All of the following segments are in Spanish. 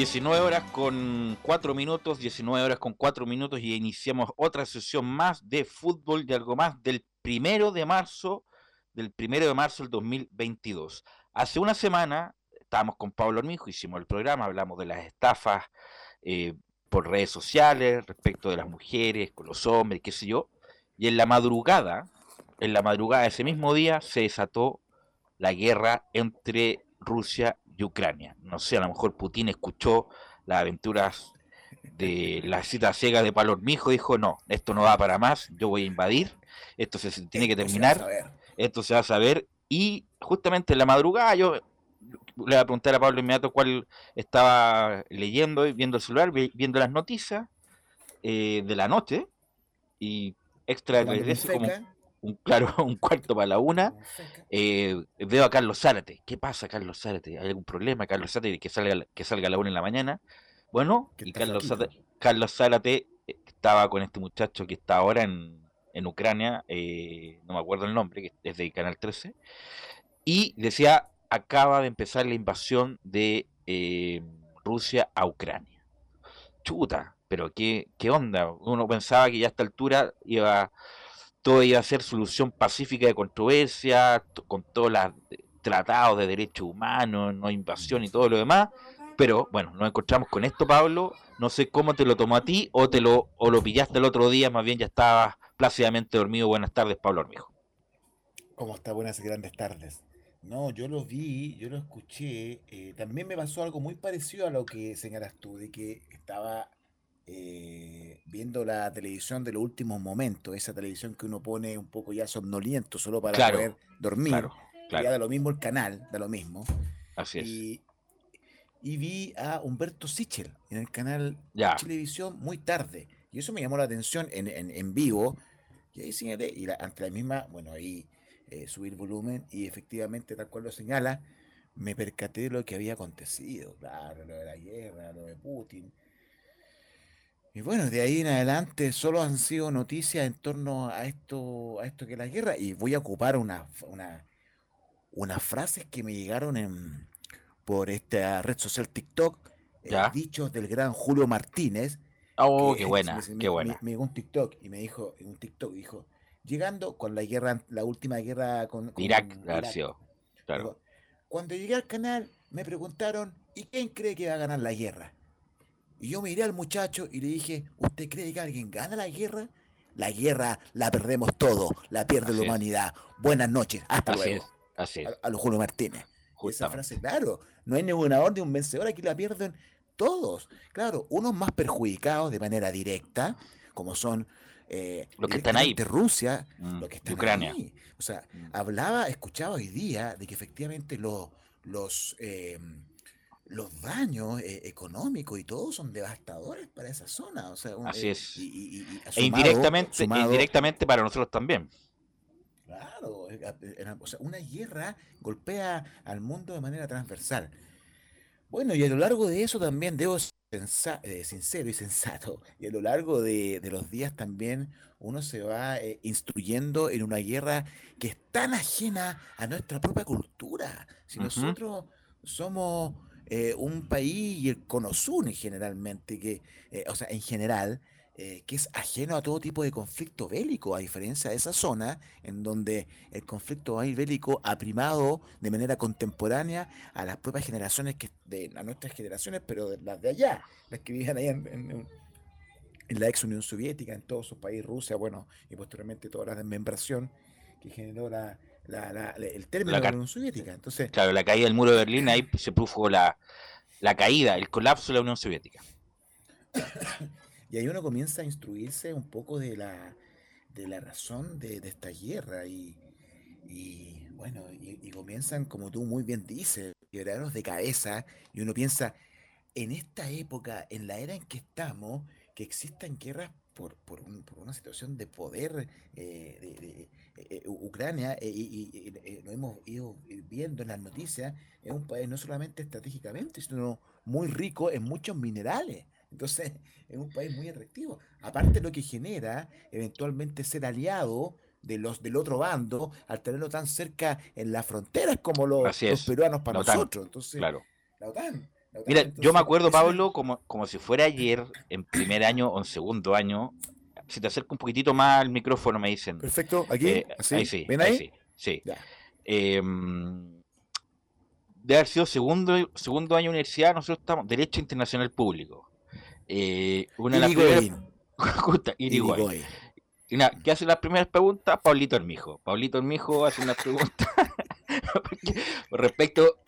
19 horas con 4 minutos, 19 horas con 4 minutos y iniciamos otra sesión más de fútbol de algo más del primero de marzo, del primero de marzo del 2022. Hace una semana estábamos con Pablo Armijo, hicimos el programa, hablamos de las estafas eh, por redes sociales, respecto de las mujeres, con los hombres, qué sé yo, y en la madrugada, en la madrugada de ese mismo día se desató la guerra entre Rusia Ucrania. No sé, a lo mejor Putin escuchó las aventuras de la cita ciega de Palormijo, dijo, no, esto no va para más, yo voy a invadir, esto se, tiene que terminar, esto se va a saber, y justamente en la madrugada yo le voy a preguntar a Pablo inmediato cuál estaba leyendo, viendo el celular, viendo las noticias eh, de la noche, y extra como un claro, un cuarto para la una. Eh, veo a Carlos Zárate. ¿Qué pasa, Carlos Zárate? ¿Hay algún problema, Carlos Zárate, que salga, que salga a la una en la mañana? Bueno, y Carlos Zárate, Carlos Zárate eh, estaba con este muchacho que está ahora en, en Ucrania, eh, no me acuerdo el nombre, que es de Canal 13, y decía, acaba de empezar la invasión de Rusia a Ucrania. Chuta, pero qué, qué onda. Uno pensaba que ya a esta altura iba todo iba a ser solución pacífica de controversia, con todos los tratados de derechos humanos, no invasión y todo lo demás. Pero bueno, nos encontramos con esto, Pablo. No sé cómo te lo tomó a ti o te lo, o lo pillaste el otro día, más bien ya estabas plácidamente dormido. Buenas tardes, Pablo Armijo. ¿Cómo está? Buenas y grandes tardes. No, yo lo vi, yo lo escuché. Eh, también me pasó algo muy parecido a lo que señalas tú, de que estaba eh, viendo la televisión de los últimos momentos, esa televisión que uno pone un poco ya somnoliento solo para poder dormir. Ya da lo mismo el canal, da lo mismo. Así es. Y, vi a Humberto Sichel en el canal de televisión muy tarde. Y eso me llamó la atención en, en, vivo. Y ahí señalé, y ante la misma, bueno, ahí eh, subir volumen y efectivamente, tal cual lo señala, me percaté de lo que había acontecido. Claro, lo de la guerra, lo de Putin y bueno, de ahí en adelante solo han sido noticias en torno a esto, a esto que es la guerra. Y voy a ocupar una, una, unas frases que me llegaron en, por esta red social TikTok, eh, dichos del gran Julio Martínez. Oh, qué buena, me, qué buena. Me, llegó un TikTok y me dijo, en un TikTok dijo, llegando con la guerra, la última guerra con, Irak, claro. cuando llegué al canal me preguntaron, ¿y quién cree que va a ganar la guerra? Y yo miré al muchacho y le dije, ¿usted cree que alguien gana la guerra? La guerra la perdemos todo, la pierde la humanidad. Buenas noches, hasta luego. así A, los Julio Martínez. Esa frase, claro, no hay ninguna orden, un vencedor, aquí la pierden todos. Claro, unos más perjudicados de manera directa, como son eh, los que están ahí. Rusia, mm, que están Ucrania. O sea, mm. hablaba, escuchaba hoy día de que efectivamente los, los eh, los daños eh, económicos y todo son devastadores para esa zona. O sea, Así eh, es. e indirectamente, indirectamente para nosotros también. Claro, o sea, una guerra golpea al mundo de manera transversal. Bueno, y a lo largo de eso también debo ser eh, sincero y sensato. Y a lo largo de, los días también uno se va instruyendo en una guerra que es tan ajena a nuestra propia cultura. Si nosotros somos eh, un país y el generalmente, que, eh, o sea, en general, eh, que es ajeno a todo tipo de conflicto bélico, a diferencia de esa zona en donde el conflicto bélico ha primado de manera contemporánea a las propias generaciones, que, de, a nuestras generaciones, pero las de allá, las que vivían allá en, la ex Unión Soviética, en todos sus países, Rusia, bueno, y posteriormente toda la desmembración que generó la, el término de la Unión Soviética. Entonces, claro, la caída del muro de Berlín, ahí se produjo la, la caída, el colapso de la Unión Soviética. y ahí uno comienza a instruirse un poco de la, de la razón de, esta guerra y, bueno, y, comienzan, como tú muy bien dices, quebrarnos de cabeza y uno piensa, en esta época, en la era en que estamos, que existan guerras por, por, una situación de poder eh, de, eh, Ucrania, eh, y, lo hemos ido viendo en las noticias, es un país no solamente estratégicamente, sino muy rico en muchos minerales. Entonces, es un país muy atractivo. Aparte, lo que genera eventualmente ser aliado de los del otro bando al tenerlo tan cerca en las fronteras como los, peruanos para nosotros. Entonces, claro. la OTAN. Mira, yo me acuerdo, Pablo, como, como si fuera ayer, en primer año o en segundo año, si te acerco un poquitito más al micrófono, me dicen. Perfecto, aquí. Eh, ahí sí. ¿Ven ahí? sí. sí. Em, de haber sido segundo, segundo año de universidad, nosotros estamos Derecho Internacional Público. Eh, una de las primeras. Y ¿Qué hace las primeras preguntas? Pablito Hermijo. Pablito Hermijo hace una pregunta respecto,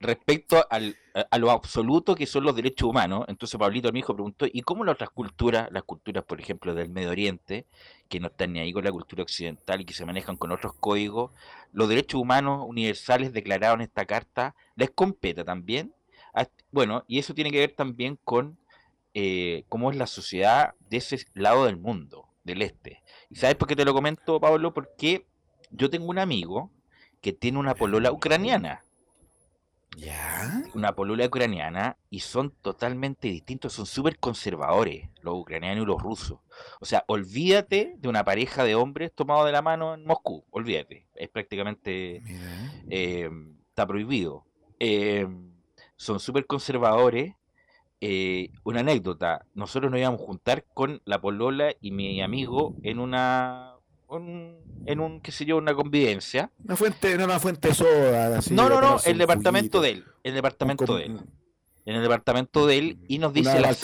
respecto al, a, lo absoluto que son los derechos humanos. Entonces Pablito Hermijo preguntó, ¿y cómo las otras culturas, las culturas, por ejemplo, del Medio Oriente, que no están ni ahí con la cultura occidental y que se manejan con otros códigos, los derechos humanos universales declarados en esta carta, les compete también? Bueno, y eso tiene que ver también con eh, cómo es la sociedad de ese lado del mundo, del este. ¿Y sabes por qué te lo comento, Pablo? Porque yo tengo un amigo que tiene una polola ucraniana. ¿Ya? Una polola ucraniana y son totalmente distintos, son súper conservadores los ucranianos y los rusos. O sea, olvídate de una pareja de hombres tomados de la mano en Moscú, olvídate. Es prácticamente... Eh, está prohibido. Eh, son súper conservadores. Eh, una anécdota, nosotros nos íbamos a juntar con la polola y mi amigo en una en un, qué sé yo, una convivencia. Una fuente, no una fuente soda. no, no, no, el departamento de él, el departamento de él. En el departamento de él y nos dice las.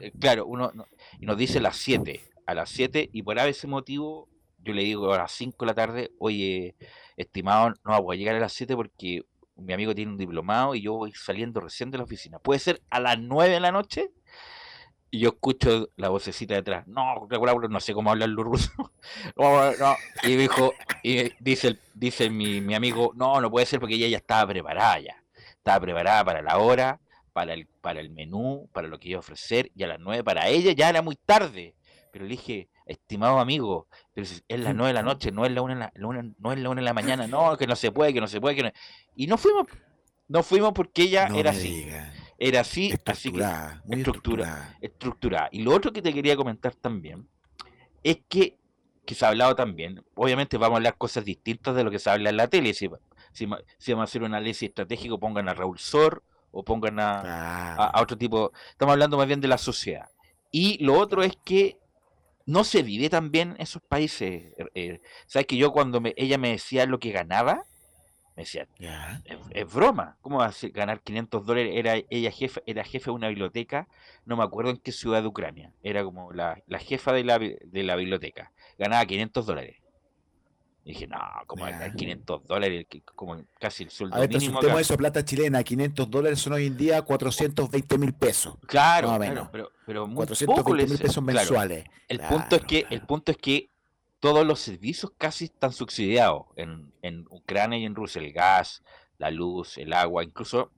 Eh, claro, uno y nos dice las 7, a las 7 y por ese motivo yo le digo a las 5 de la tarde, "Oye, estimado, no voy a llegar a las 7 porque mi amigo tiene un diplomado y yo voy saliendo recién de la oficina. ¿Puede ser a las 9 de la noche?" Y yo escucho la vocecita detrás, no, no sé cómo hablar los rusos. Y dijo, y dice, dice mi, mi, amigo, no, no puede ser porque ella ya estaba preparada ya. Estaba preparada para la hora, para el, para el menú, para lo que iba a ofrecer, y a las nueve para ella ya era muy tarde. Pero le dije, estimado amigo, pero es las nueve de la noche, no es la una, la una, no es la una de la mañana, no, que no se puede, que no se puede, que no... Y no fuimos, no fuimos porque ella era así. Era así, así que muy estructura, estructurada. Y lo otro que te quería comentar también es que, que se ha hablado también, obviamente vamos a hablar cosas distintas de lo que se habla en la tele. Si, si, vamos a hacer un análisis estratégico, pongan a Raúl Sor o pongan a, a, otro tipo. Estamos hablando más bien de la sociedad. Y lo otro es que no se vive tan bien en esos países. Eh, eh, ¿Sabes que yo cuando me, ella me decía lo que ganaba? Me decía, es, broma, ¿cómo va a ganar 500 dólares? Era ella jefe, era jefe de una biblioteca, no me acuerdo en qué ciudad de Ucrania, era como la, jefa de la, de la biblioteca, ganaba 500 dólares. Y dije, no, como ganar 500 dólares, como casi el sueldo a ver, mínimo. eso, plata chilena, 500 dólares son hoy en día 420 mil pesos. Claro, pero, pero 420 mil pesos mensuales. el, punto es que, el punto es que todos los servicios casi están subsidiados en, en, Ucrania y en Rusia, el gas, la luz, el agua, incluso,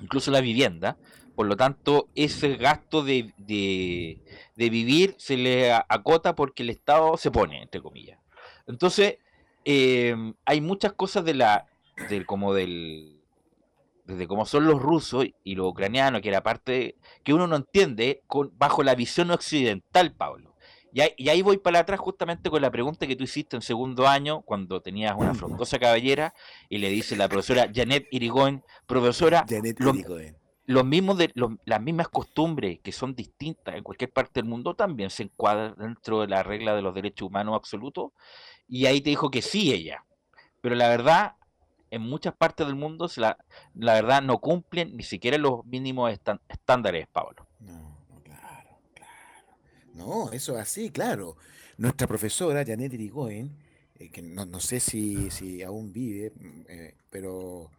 incluso la vivienda. Por lo tanto, ese gasto de, de, vivir se le acota porque el Estado se pone, entre comillas. Entonces, em, hay muchas cosas de la, del, como del, desde cómo son los rusos y los ucranianos, que era parte que uno no entiende con, bajo la visión occidental, Pablo. Y ahí, voy para atrás justamente con la pregunta que tú hiciste en segundo año, cuando tenías una frondosa caballera, y le dice la profesora Janet Irigoyen, profesora, los mismos de, las mismas costumbres que son distintas en cualquier parte del mundo también se encuadran dentro de la regla de los derechos humanos absolutos. Y ahí te dijo que sí ella. Pero la verdad, en muchas partes del mundo, la, la verdad no cumplen ni siquiera los mínimos estándares, Pablo. No, eso es así, claro. Nuestra profesora, Janet Irigoyen, eh, que no, sé si, si, aún vive, mm, eh, pero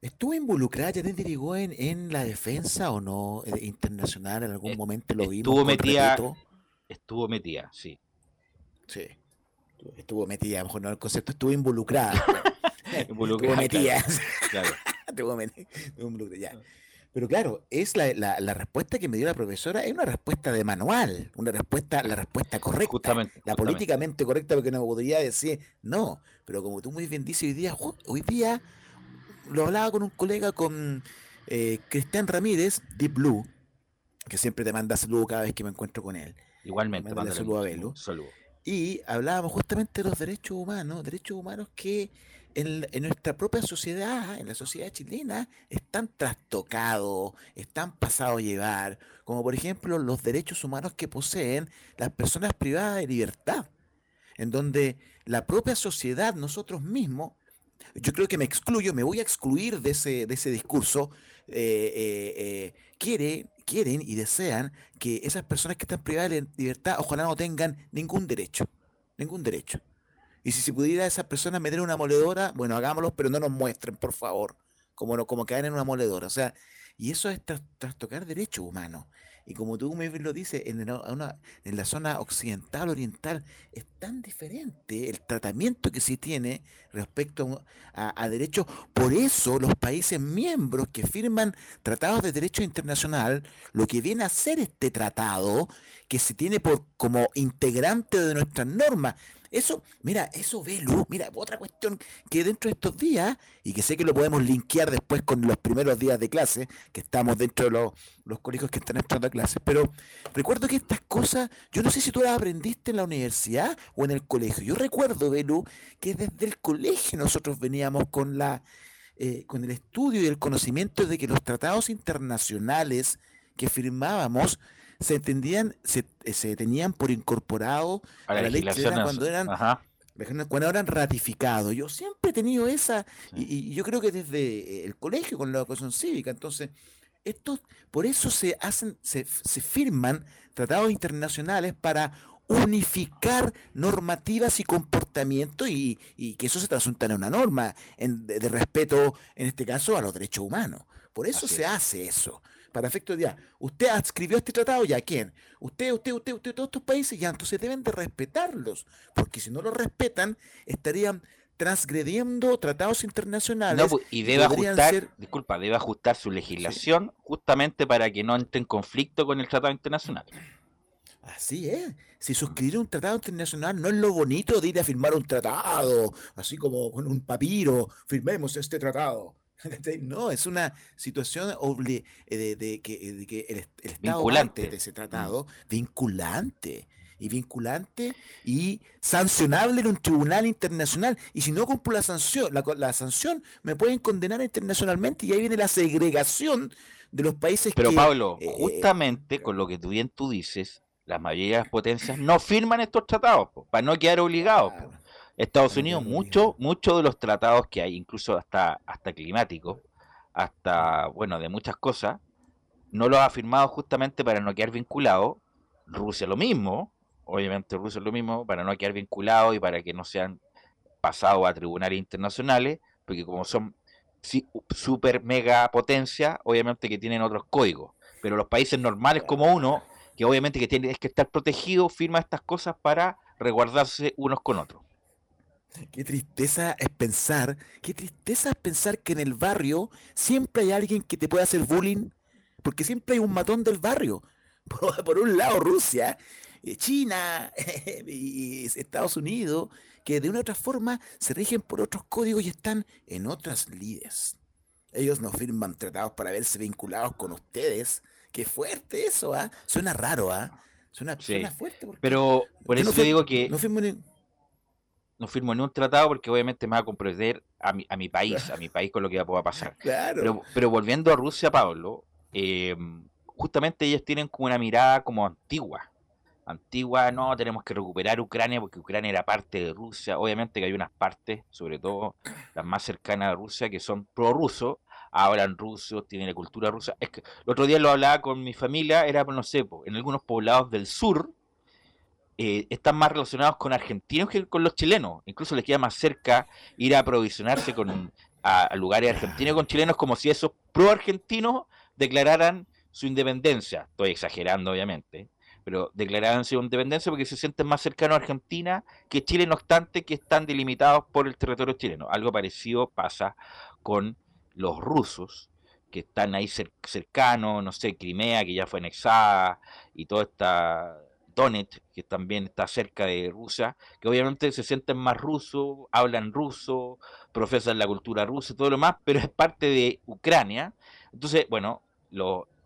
¿estuvo involucrada Janet Irigoyen en la defensa o no eh, internacional? En algún momento lo vimos. Estuvo metida, estuvo metida, sí. Sí. Estuvo metida, a lo mejor no el concepto, estuvo involucrada. estuvo metida. Claro. estuvo metida, estuvo involucrada, ya. Pero claro, es la, la, respuesta que me dio la profesora, es una respuesta de manual, una respuesta, la respuesta correcta, la políticamente correcta, porque no podría decir no. Pero como tú muy bien dices, hoy día, hoy día lo hablaba con un colega, con eh, Cristian Ramírez, Deep Blue, que siempre te manda saludos cada vez que me encuentro con él. Igualmente, manda saludo a Belu. Y hablábamos justamente de los derechos humanos, derechos humanos que en, nuestra propia sociedad, en la sociedad chilena, están trastocados, están pasados a llevar, como por ejemplo los derechos humanos que poseen las personas privadas de libertad, en donde la propia sociedad, nosotros mismos, yo creo que me excluyo, me voy a excluir de ese, de ese discurso, eh, eh, eh, quiere, quieren y desean que esas personas que están privadas de libertad ojalá no tengan ningún derecho, ningún derecho. Y si se pudiera a esas personas meter una moledora, bueno, hagámoslo, pero no nos muestren, por favor, como, como caen en una moledora. O sea, y eso es trastocar derechos humanos. Y como tú me lo dices, en, en la zona occidental, oriental, es tan diferente el tratamiento que se tiene respecto a, derechos. Por eso los países miembros que firman tratados de derecho internacional, lo que viene a ser este tratado, que se tiene por como integrante de nuestras normas, eso, mira, eso ve luz. Mira, otra cuestión que dentro de estos días, y que sé que lo podemos linkear después con los primeros días de clase, que estamos dentro de los, los colegios que están entrando a clases, pero recuerdo que estas cosas, yo no sé si tú las aprendiste en la universidad o en el colegio. Yo recuerdo, Belu, que desde el colegio nosotros veníamos con la eh, con el estudio y el conocimiento de que los tratados internacionales que firmábamos se entendían, se, eh, se tenían por incorporado a la, ley cuando eran cuando eran ratificados. Yo siempre he tenido esa, y, yo creo que desde el colegio con la educación cívica, entonces, estos, por eso se hacen, se, se firman tratados internacionales para unificar normativas y comportamientos y, y, que eso se trasunta en una norma de, respeto, en este caso, a los derechos humanos. Por eso se hace eso para efectos de ya, usted adscribió este tratado, ya quién? Usted, usted, usted, usted, todos estos países, ya entonces deben de respetarlos, porque si no los respetan, estarían transgrediendo tratados internacionales. Pues, y debe ajustar, disculpa, debe ajustar su legislación justamente para que no entre en conflicto con el tratado internacional. Así es. Si suscribir un tratado internacional no es lo bonito de ir a firmar un tratado, así como con un papiro, firmemos este tratado. No, es una situación eh, de, que, el, Estado de ese mm. tratado, vinculante y vinculante y sancionable en un tribunal internacional. Y si no cumplo la sanción, la, sanción me pueden condenar internacionalmente y ahí viene la segregación de los países Pero Pablo, eh, justamente con lo que tú bien tú dices, las mayoría de las potencias no firman estos tratados para no quedar obligados. Estados Unidos, muchos mucho de los tratados que hay, incluso hasta, hasta climáticos, hasta, bueno, de muchas cosas, no los ha firmado justamente para no quedar vinculado. Rusia lo mismo, obviamente Rusia lo mismo, para no quedar vinculado y para que no sean pasados a tribunales internacionales, porque como son super mega potencia, obviamente que tienen otros códigos. Pero los países normales como uno, que obviamente que tiene que estar protegido, firma estas cosas para resguardarse unos con otros. Qué tristeza es pensar, qué tristeza es pensar que en el barrio siempre hay alguien que te puede hacer bullying, porque siempre hay un matón del barrio. Por, un lado Rusia, China y Estados Unidos, que de una u otra forma se rigen por otros códigos y están en otras lides. Ellos no firman tratados para verse vinculados con ustedes. Qué fuerte eso, ¿ah? Suena raro, ¿ah? Suena, fuerte. Pero por eso te digo que... No no firmo ni un tratado porque obviamente me va a comprometer a mi, a mi país, a mi país con lo que va a pasar. Pero, pero volviendo a Rusia, Pablo, eh, justamente ellos tienen como una mirada como antigua. Antigua, no, tenemos que recuperar Ucrania porque Ucrania era parte de Rusia. Obviamente que hay unas partes, sobre todo las más cercanas a Rusia, que son prorrusos, hablan ruso, tienen la cultura rusa. Es que el otro día lo hablaba con mi familia, era, no sé, en algunos poblados del sur, eh, están más relacionados con argentinos que con los chilenos. Incluso les queda más cerca ir a aprovisionarse con, a, lugares argentinos con chilenos como si esos pro-argentinos declararan su independencia. Estoy exagerando, obviamente. Pero declaraban su independencia porque se sienten más cercanos a Argentina que Chile, no obstante que están delimitados por el territorio chileno. Algo parecido pasa con los rusos, que están ahí cercanos, no sé, Crimea, que ya fue anexada, y toda esta Donetsk, que también está cerca de Rusia, que obviamente se sienten más rusos, hablan ruso, profesan la cultura rusa y todo lo más, pero es parte de Ucrania. Entonces, bueno,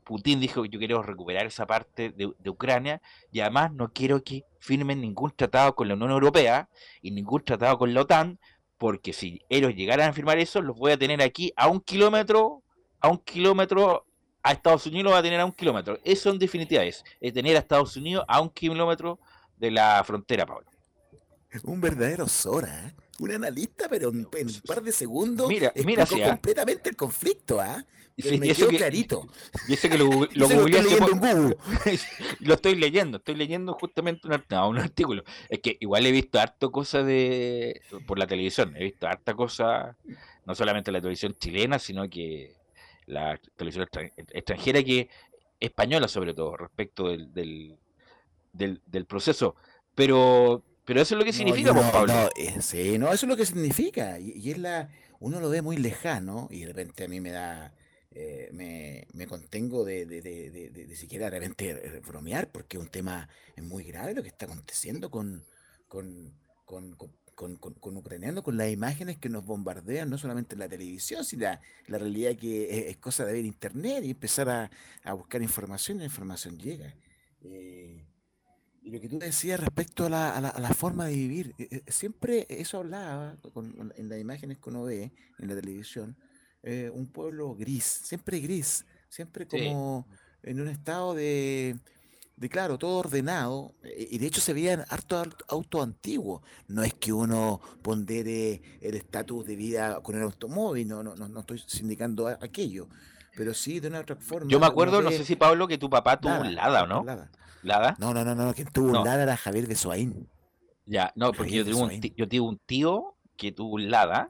Putin dijo que yo quiero recuperar esa parte de, de, Ucrania y además no quiero que firmen ningún tratado con la Unión Europea y ningún tratado con la OTAN, porque si ellos llegaran a firmar eso, los voy a tener aquí a un kilómetro, a un kilómetro a Estados Unidos lo va a tener a un kilómetro. Eso en definitiva es, tener a Estados Unidos a un kilómetro de la frontera, Pablo. Un verdadero Sora, ¿eh? un analista, pero en, un par de segundos mira, mira completamente el conflicto, ¿ah? me quedó clarito. Dice que lo, lo, lo, estoy lo estoy leyendo, estoy leyendo justamente un, un, artículo. Es que igual he visto harto cosas de por la televisión, he visto harta cosa, no solamente la televisión chilena, sino que la televisión extranjera, que española sobre todo, respecto del, del, del, proceso. Pero, pero eso es lo que significa, no, Pablo. No, eh, sí, no, eso es lo que significa. Y, es la, uno lo ve muy lejano y de repente a mí me da, eh, me, me, contengo de, de, de, de, siquiera de repente bromear porque es un tema muy grave lo que está aconteciendo con, con, con con, con, ucranianos, con las imágenes que nos bombardean, no solamente en la televisión, sino la, la realidad que es, cosa de ver internet y empezar a, a buscar información, la información llega. Eh, y lo que tú decías respecto a la, a la, forma de vivir, eh, eh, siempre eso hablaba en las imágenes que uno ve en la televisión, un pueblo gris, siempre gris, siempre como en un estado de, de claro, todo ordenado, eh, y de hecho se veían harto auto antiguo. No es que uno pondere el estatus de vida con el automóvil, no, no, no, estoy indicando aquello, pero sí de una otra forma. Yo me acuerdo, no sé si Pablo, que tu papá tuvo un Lada, ¿no? Lada. No, no, no, no, quien tuvo un Lada era Javier de Soaín. Ya, no, porque yo tengo, un tío, yo tengo un tío que tuvo un Lada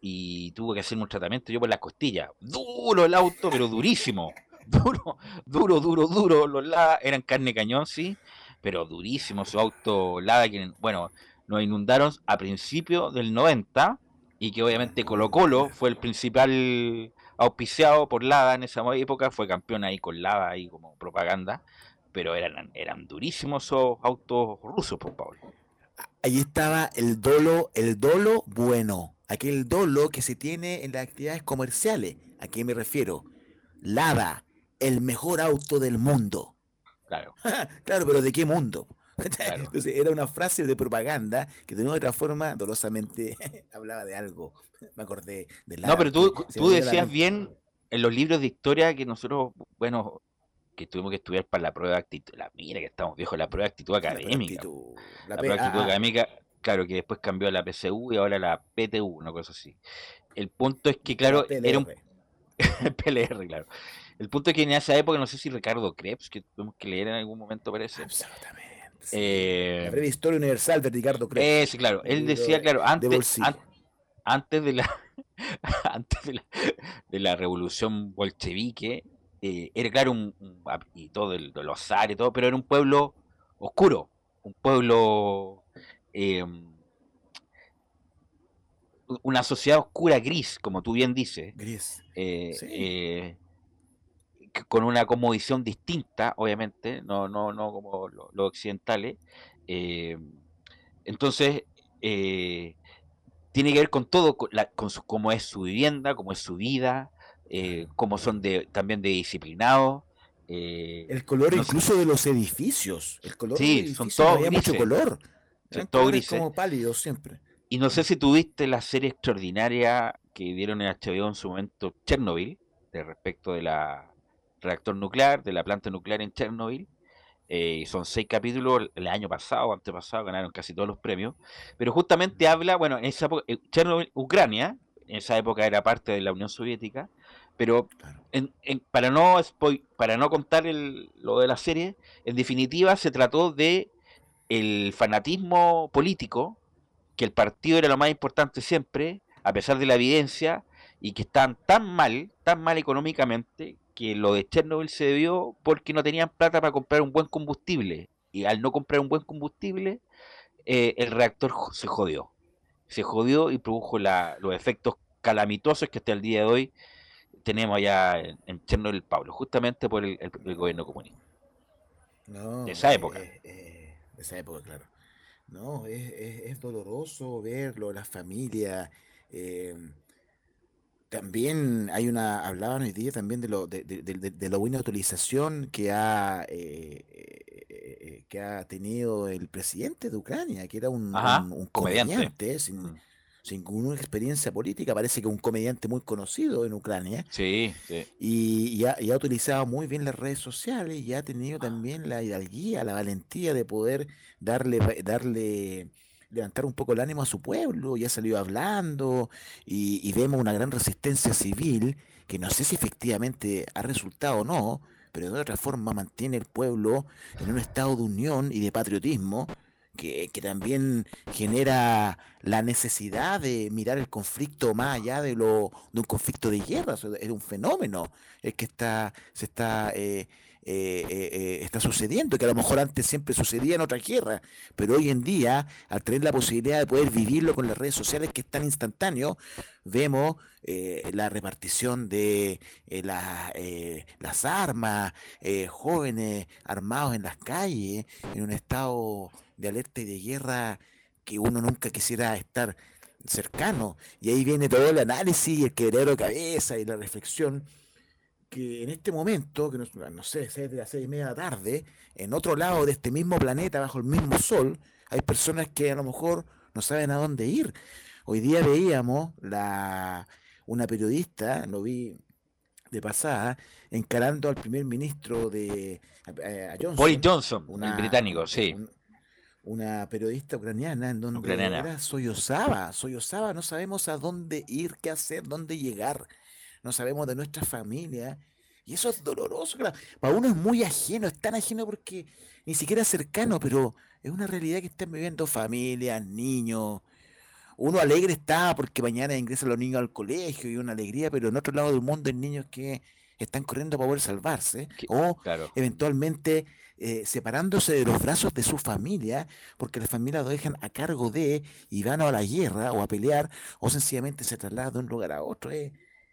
y tuvo que hacer un tratamiento yo por la costilla. Duro el auto, pero durísimo duro, duro, duro, duro. Los Lada eran carne cañón, sí, pero durísimo su auto Lada, bueno, nos inundaron a principios del 90 y que obviamente Colo Colo fue el principal auspiciado por Lada en esa época, fue campeón ahí con Lada, ahí como propaganda, pero eran, eran durísimos esos autos rusos, por Pablo. Ahí estaba el dolo, el dolo bueno, aquel dolo que se tiene en las actividades comerciales. ¿A qué me refiero? Lada, el mejor auto del mundo. Claro. claro, pero ¿de qué mundo? Entonces era una frase de propaganda que de una u otra forma dolosamente hablaba de algo. Me acordé de la. No, pero tú, tú decías bien en los libros de historia que nosotros, bueno, que tuvimos que estudiar para la prueba de actitud. La, mira que estamos viejos, la prueba de actitud académica. La, prueba de actitud académica, claro, que después cambió a la PCU y ahora la PTU, una cosa así. El punto es que, claro, era un. PLR, claro. El punto es que en esa época, no sé si Ricardo Krebs, que tuvimos que leer en algún momento, parece. Absolutamente. Eh, la breve historia universal de Ricardo Krebs. Eh, sí, claro. Él decía, claro, antes, antes de la antes de la, de la revolución bolchevique, eh, era claro un, y todo el, los zar y todo, pero era un pueblo oscuro, un pueblo em, una sociedad oscura gris, como tú bien dices. Gris. Eh, con una visión distinta, obviamente, no, no, no como los occidentales. Eh, entonces, eh, tiene que ver con todo, con, cómo es su vivienda, cómo es su vida, eh, cómo son de, también de disciplinados. el color incluso de los edificios. El color sí, son todos mucho color. Son todos grises. como pálidos siempre. Y no sé si tuviste la serie extraordinaria que dieron en HBO en su momento, Chernobyl, de respecto de la reactor nuclear, de la planta nuclear en Chernobyl. Eh, son seis capítulos, el año pasado antepasado ganaron casi todos los premios. Pero justamente habla, bueno, en esa época, eh, Chernobyl, Ucrania, en esa época era parte de la Unión Soviética, pero para, no para no contar lo de la serie, en definitiva se trató de el fanatismo político, que el partido era lo más importante siempre, a pesar de la evidencia, y que están tan mal, tan mal económicamente, que lo de Chernobyl se debió porque no tenían plata para comprar un buen combustible. Y al no comprar un buen combustible, eh, el reactor se jodió. Se jodió y produjo los efectos calamitosos que hasta el día de hoy tenemos allá en, Chernobyl, Pablo, justamente por el, gobierno comunista. No, de esa época. de esa época, claro. No, es, doloroso verlo, la familia. Eh, también hay una, hablaban hoy día también de lo, de, de, la buena utilización que ha, eh, eh, eh, que ha tenido el presidente de Ucrania, que era un, comediante, sin, mm. sin ninguna experiencia política, parece que un comediante muy conocido en Ucrania. Sí, sí. Y, ha, y, ha, utilizado muy bien las redes sociales y ha tenido también la hidalguía, la valentía de poder darle, darle levantar un poco el ánimo a su pueblo, ya salió hablando y, vemos una gran resistencia civil que no sé si efectivamente ha resultado o no, pero de otra forma mantiene el pueblo en un estado de unión y de patriotismo que, también genera la necesidad de mirar el conflicto más allá de lo de un conflicto de guerra, es un fenómeno el que está se está eh, eh, eh, eh, está sucediendo, que a lo mejor antes siempre sucedía en otra guerra, pero hoy en día, al tener la posibilidad de poder vivirlo con las redes sociales que es tan instantáneo, vemos la repartición de las armas, jóvenes armados en las calles, en un estado de alerta y de guerra que uno nunca quisiera estar cercano. Y ahí viene todo el análisis, el quebrero de cabeza y la reflexión que en este momento, que no, sé, es de las seis y media de la tarde, en otro lado de este mismo planeta, bajo el mismo sol, hay personas que a lo mejor no saben a dónde ir. Hoy día veíamos la, una periodista, lo vi de pasada, encarando al primer ministro de Johnson. Boris Johnson, una, británico, sí. una periodista ucraniana en donde ucraniana. sollozaba, sollozaba, no sabemos a dónde ir, qué hacer, dónde llegar no sabemos de nuestra familia. Y eso es doloroso. Para uno es muy ajeno, es tan ajeno porque ni siquiera es cercano, pero es una realidad que están viviendo familias, niños. Uno alegre está porque mañana ingresan los niños al colegio y una alegría, pero en otro lado del mundo hay niños que están corriendo para poder salvarse o eventualmente eh, separándose de los brazos de su familia porque la familia lo dejan a cargo de y van a la guerra o a pelear o sencillamente se trasladan de un lugar a otro. Eh.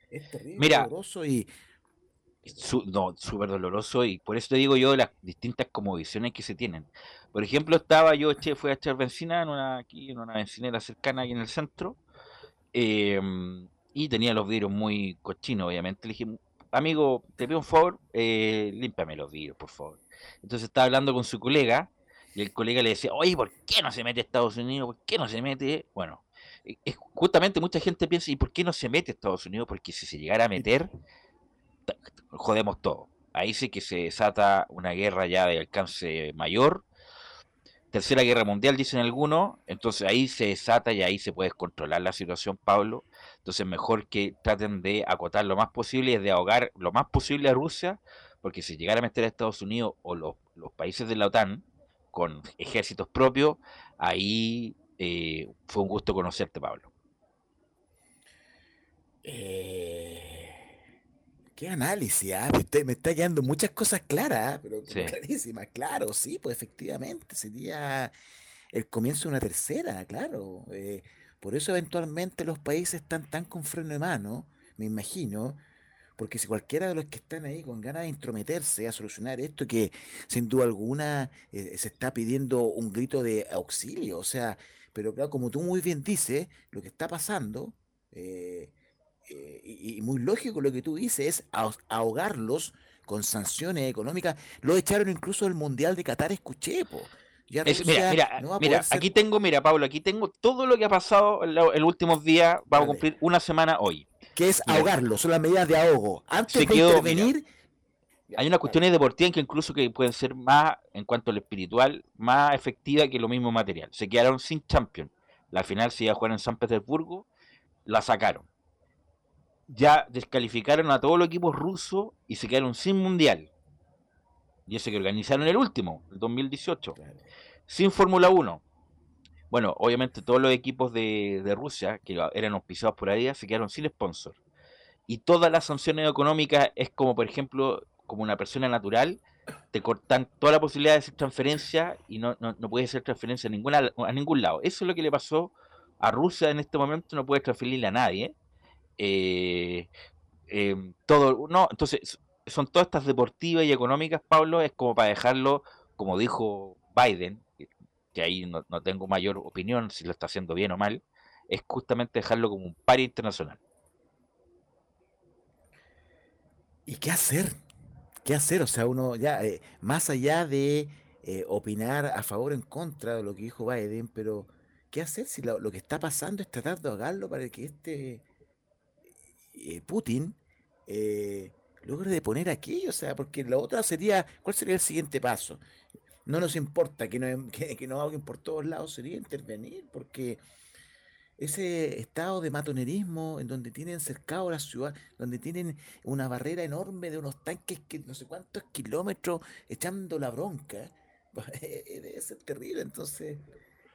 Es terrible, Mira, doloroso y. no, súper doloroso y por eso te digo yo las distintas como visiones que se tienen. Por ejemplo, estaba yo, che, fui a echar benzina en una, aquí, en una bencinera cercana aquí en el centro em, y tenía los vidrios muy cochinos, obviamente. Le dije, amigo, te pido un favor, eh, límpame los vidrios, por favor. Entonces estaba hablando con su colega y el colega le decía, oye, ¿por qué no se mete a Estados Unidos? ¿Por qué no se mete? Bueno, justamente mucha gente piensa, ¿y por qué no se mete Estados Unidos? Porque si se llegara a meter, jodemos todo. Ahí sí que se desata una guerra ya de alcance mayor. Tercera guerra mundial, dicen algunos. Entonces ahí se desata y ahí se puede controlar la situación, Pablo. Entonces mejor que traten de acotar lo más posible y de ahogar lo más posible a Rusia, porque si llegara a meter a Estados Unidos o los, los países de la OTAN con ejércitos propios, ahí eh, fue un gusto conocerte, Pablo. Eh, qué análisis, ¿ah? me, está, quedando muchas cosas claras, ¿ah? pero clarísimas, claro, sí, pues efectivamente sería el comienzo de una tercera, claro. Eh, por eso eventualmente los países están tan con freno de mano, me imagino, porque si cualquiera de los que están ahí con ganas de intrometerse a solucionar esto, que sin duda alguna se está pidiendo un grito de auxilio, o sea, pero claro, como tú muy bien dices, lo que está pasando, eh, eh, y, muy lógico lo que tú dices, es ahogarlos con sanciones económicas. Lo echaron incluso del Mundial de Qatar, escuché, po. mira, mira, mira aquí tengo, mira, Pablo, aquí tengo todo lo que ha pasado en los últimos días. Vamos a cumplir una semana hoy. Que es ahogarlos, son las medidas de ahogo. Antes de intervenir, hay unas cuestiones deportivas que incluso que pueden ser más, en cuanto a lo espiritual, más efectiva que lo mismo material. Se quedaron sin champion. La final se iba a jugar en San Petersburgo, la sacaron. Ya descalificaron a todos los equipos rusos y se quedaron sin mundial. Y ese que organizaron el último, el 2018. Sin Fórmula 1. Bueno, obviamente todos los equipos de, de Rusia, que eran auspiciados por ahí, se quedaron sin sponsor y todas las sanciones económicas es como, por ejemplo, como una persona natural, te cortan toda la posibilidad de hacer transferencia y no, no, no puedes hacer transferencia a, ninguna, a ningún lado. Eso es lo que le pasó a Rusia en este momento, no puedes transferirle a nadie. Eh, eh, todo, no, entonces son todas estas deportivas y económicas, Pablo, es como para dejarlo, como dijo Biden, que ahí no, no tengo mayor opinión si lo está haciendo bien o mal, es justamente dejarlo como un par internacional. ¿Y qué hacer? ¿Qué hacer? O sea, uno ya, eh, más allá de eh, opinar a favor o en contra de lo que dijo Biden, pero ¿qué hacer si lo, que está pasando es tratar de ahogarlo para que este eh, Putin eh, logre deponer aquello? O sea, porque la otra sería, ¿cuál sería el siguiente paso? No nos importa que no, que, que por todos lados, sería intervenir, porque ese estado de matonerismo en donde tienen cercado la ciudad, donde tienen una barrera enorme de unos tanques que no sé cuántos kilómetros echando la bronca, debe ser terrible. Entonces,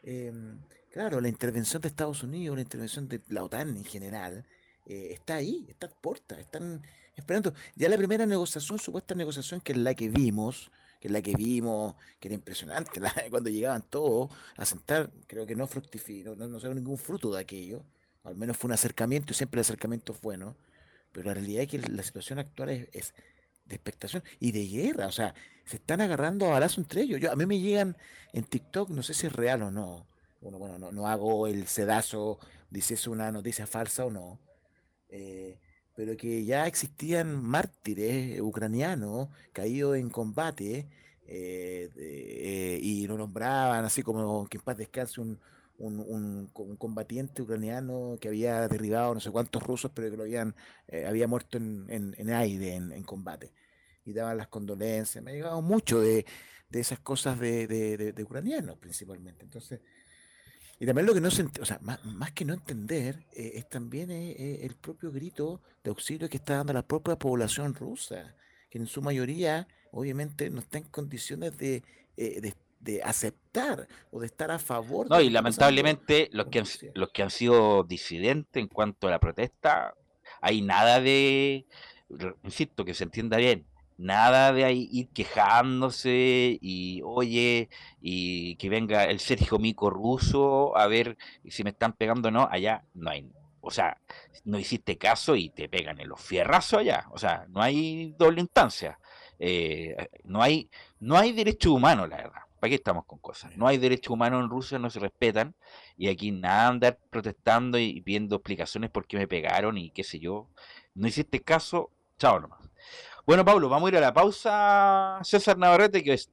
em, claro, la intervención de Estados Unidos, la intervención de la OTAN en general, eh, está ahí, está a puertas, están esperando. Ya la primera negociación, supuesta negociación, que es la que vimos, que es la que vimos, que era impresionante, cuando llegaban todos a sentar, creo que no fructificó, no, no dio ningún fruto de aquello, al menos fue un acercamiento y siempre el acercamiento es bueno, pero la realidad es que la situación actual es, es de expectación y de guerra, o sea, se están agarrando a balazo entre ellos. Yo, a mí me llegan en TikTok, no sé si es real o no, bueno, bueno, no, no hago el sedazo, dice es una noticia falsa o no, eh, pero que ya existían mártires ucranianos caídos en combate eh, eh, y lo nombraban así como que en paz descanse un, un, un co- un combatiente ucraniano que había derribado no sé cuántos rusos, pero que lo habían, eh, había muerto en, en, en aire, en, combate. Y daban las condolencias. Me ha llegado mucho de, de esas cosas de, de- de ucranianos principalmente. Entonces, y también lo que no se o sea, más, más que no entender, eh, es también eh, eh, el propio grito de auxilio que está dando la propia población rusa, que en su mayoría, obviamente, no está en condiciones de, eh, de, de aceptar o de estar a favor de No, lo y lamentablemente los que han, los que han sido disidentes en cuanto a la protesta, hay nada de, insisto, que se entienda bien, nada de ahí ir quejándose y oye, y que venga el Sergio Mico ruso a ver si me están pegando o no, allá no hay, o sea, no hiciste caso y te pegan en los fierrazos allá, o sea, no hay doble instancia, eh, no hay, no hay derechos humanos, la verdad. ¿Para qué estamos con cosas? No hay derechos humanos en Rusia, no se respetan. Y aquí nada andar protestando y pidiendo explicaciones por qué me pegaron y qué sé yo. No hiciste caso, chao nomás. Bueno, Pablo, vamos a ir a la pausa. César Navarrete, que es-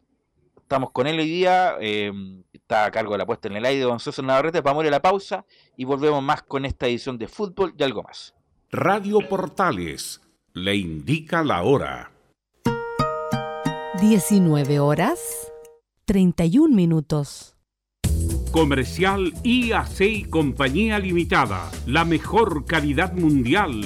estamos con él hoy día, eh, está a cargo de la puesta en el aire, don César Navarrete. Vamos a ir a la pausa y volvemos más con esta edición de fútbol y algo más. Radio Portales le indica la hora. 19 horas 31 minutos. Comercial IAC y Compañía Limitada. La mejor calidad mundial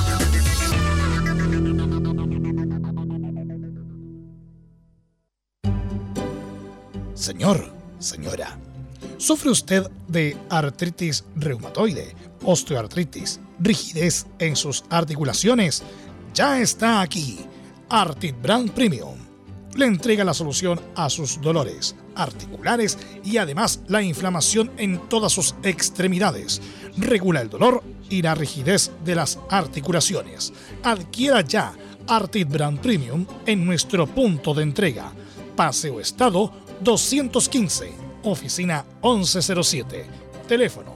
Señor, señora, ¿sufre usted de artritis reumatoide, osteoartritis, rigidez en sus articulaciones? Ya está aquí, Artit Brand Premium. Le entrega la solución a sus dolores articulares y además la inflamación en todas sus extremidades. Regula el dolor y la rigidez de las articulaciones. Adquiera ya Artit Brand Premium en nuestro punto de entrega. Paseo Estado 215, oficina 1107, teléfono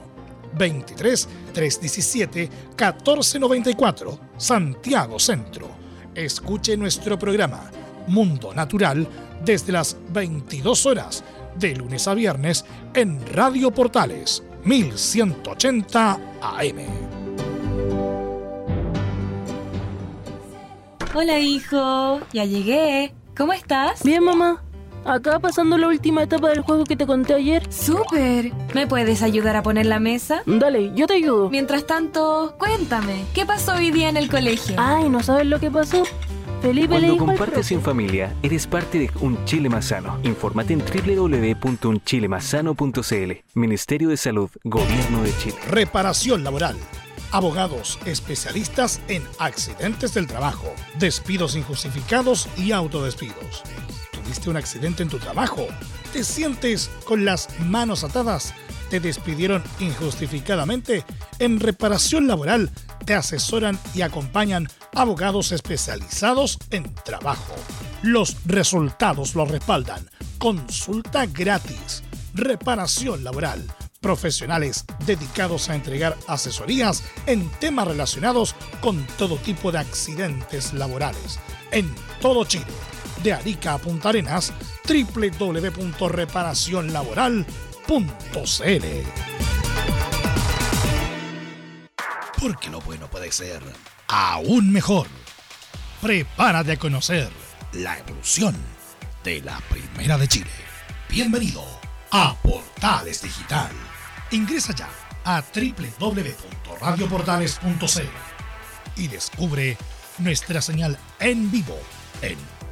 23 317 1494, Santiago Centro. Escuche nuestro programa Mundo Natural desde las 22 horas, de lunes a viernes, en Radio Portales 1180 AM. Hola, hijo. Ya llegué. ¿Cómo estás? Bien, mamá. Acá pasando la última etapa del juego que te conté ayer. ¡Súper! ¿Me puedes ayudar a poner la mesa? Dale, yo te ayudo. Mientras tanto, cuéntame, ¿qué pasó hoy día en el colegio? Ay, ¿no sabes lo que pasó? Felipe Cuando le dijo al compartes profe. en familia, eres parte de Un Chile Más Sano. Infórmate en www.unchilemasano.cl. Ministerio de Salud, Gobierno de Chile. Reparación laboral. Abogados especialistas en accidentes del trabajo, despidos injustificados y autodespidos. ¿Tuviste un accidente en tu trabajo? ¿Te sientes con las manos atadas? ¿Te despidieron injustificadamente? En reparación laboral te asesoran y acompañan abogados especializados en trabajo. Los resultados lo respaldan. Consulta gratis. Reparación laboral. Profesionales dedicados a entregar asesorías en temas relacionados con todo tipo de accidentes laborales. En todo Chile. De Arica a Punta Arenas, www.reparacionlaboral.cl. Porque lo bueno puede ser aún mejor. Prepárate a conocer la evolución de la Primera de Chile. Bienvenido a Portales Digital. Ingresa ya a www.radioportales.cl y descubre nuestra señal en vivo en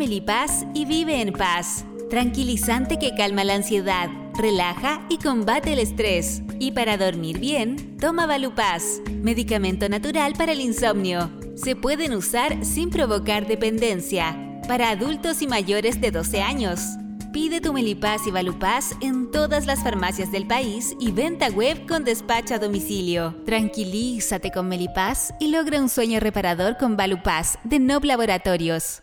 Melipaz y vive en paz. Tranquilizante que calma la ansiedad, relaja y combate el estrés. Y para dormir bien, toma Valupaz, medicamento natural para el insomnio. Se pueden usar sin provocar dependencia. Para adultos y mayores de 12 años. Pide tu Melipaz y Valupaz en todas las farmacias del país y venta web con despacho a domicilio. Tranquilízate con Melipaz y logra un sueño reparador con Valupaz de Nob Laboratorios.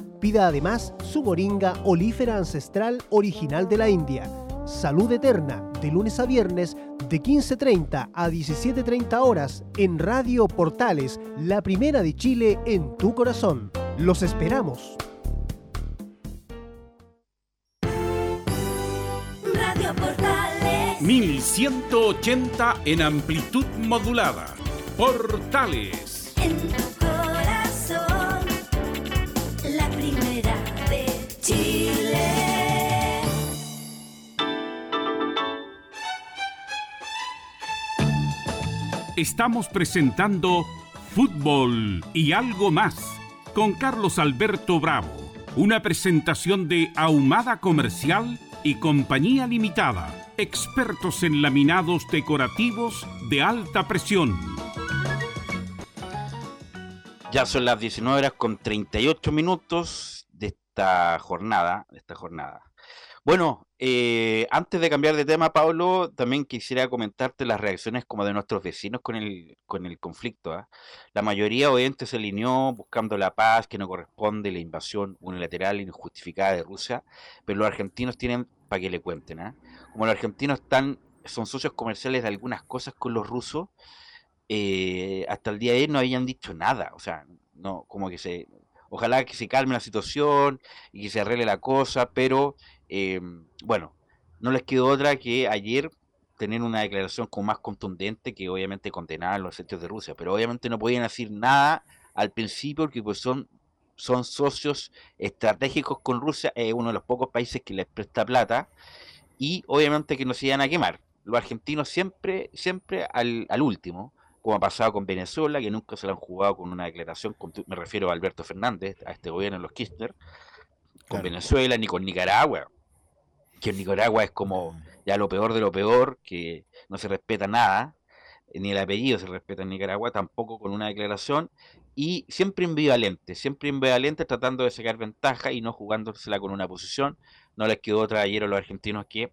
Pida además su moringa olífera ancestral original de la India. Salud Eterna, de lunes a viernes, de 15.30 a 17.30 horas, en Radio Portales, la primera de Chile en tu corazón. Los esperamos. Radio Portales. 1180 en amplitud modulada. Portales. En Estamos presentando Fútbol y algo más con Carlos Alberto Bravo, Una presentación de Ahumada Comercial y Compañía Limitada, expertos en laminados decorativos de alta presión. Ya son las 19 horas con 38 minutos esta jornada, esta jornada. Bueno, eh, antes de cambiar de tema, Pablo, también quisiera comentarte las reacciones como de nuestros vecinos con el, con el conflicto. ¿ah? La mayoría obviamente se alineó buscando la paz que no corresponde, la invasión unilateral injustificada de Rusia, pero los argentinos tienen para que le cuenten. ¿ah? Como los argentinos están, son socios comerciales de algunas cosas con los rusos, eh, hasta el día de hoy no habían dicho nada. O sea, no, como que se, ojalá que se calme la situación y que se arregle la cosa, pero eh, bueno, no les quedó otra que ayer tener una declaración como más contundente que obviamente condenar los hechos de Rusia, pero obviamente no podían decir nada al principio porque pues son, son socios estratégicos con Rusia, es uno de los pocos países que les presta plata y obviamente que no se iban a quemar. Los argentinos siempre, siempre al, al último, como ha pasado con Venezuela, que nunca se lo han jugado con una declaración, me refiero a Alberto Fernández, a este gobierno, los Kirchner, con Venezuela ni con Nicaragua que en Nicaragua es como ya lo peor de lo peor, que no se respeta nada, ni el apellido se respeta en Nicaragua, tampoco con una declaración, y siempre ambivalente, siempre ambivalente tratando de sacar ventaja y no jugándosela con una posición. No les quedó otra ayer a los argentinos que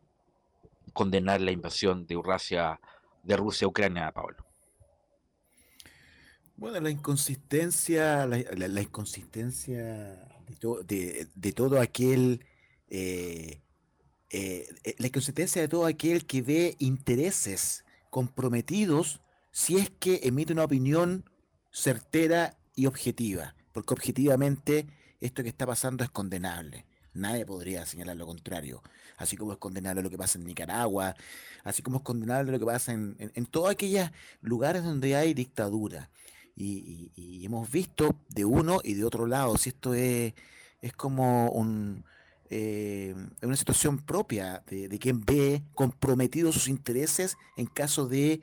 condenar la invasión de Rusia, de Rusia a Ucrania, Pablo. Bueno, la inconsistencia, la, inconsistencia de, de- de todo aquel, eh, eh, la inconsistencia de todo aquel que ve intereses comprometidos si es que emite una opinión certera y objetiva, porque objetivamente esto que está pasando es condenable. Nadie podría señalar lo contrario, así como es condenable lo que pasa en Nicaragua, así como es condenable lo que pasa en, en, en todos aquellos lugares donde hay dictadura. Y, hemos visto de uno y de otro lado, si esto es, es como un, eh, una situación propia de, quien ve comprometidos sus intereses en caso de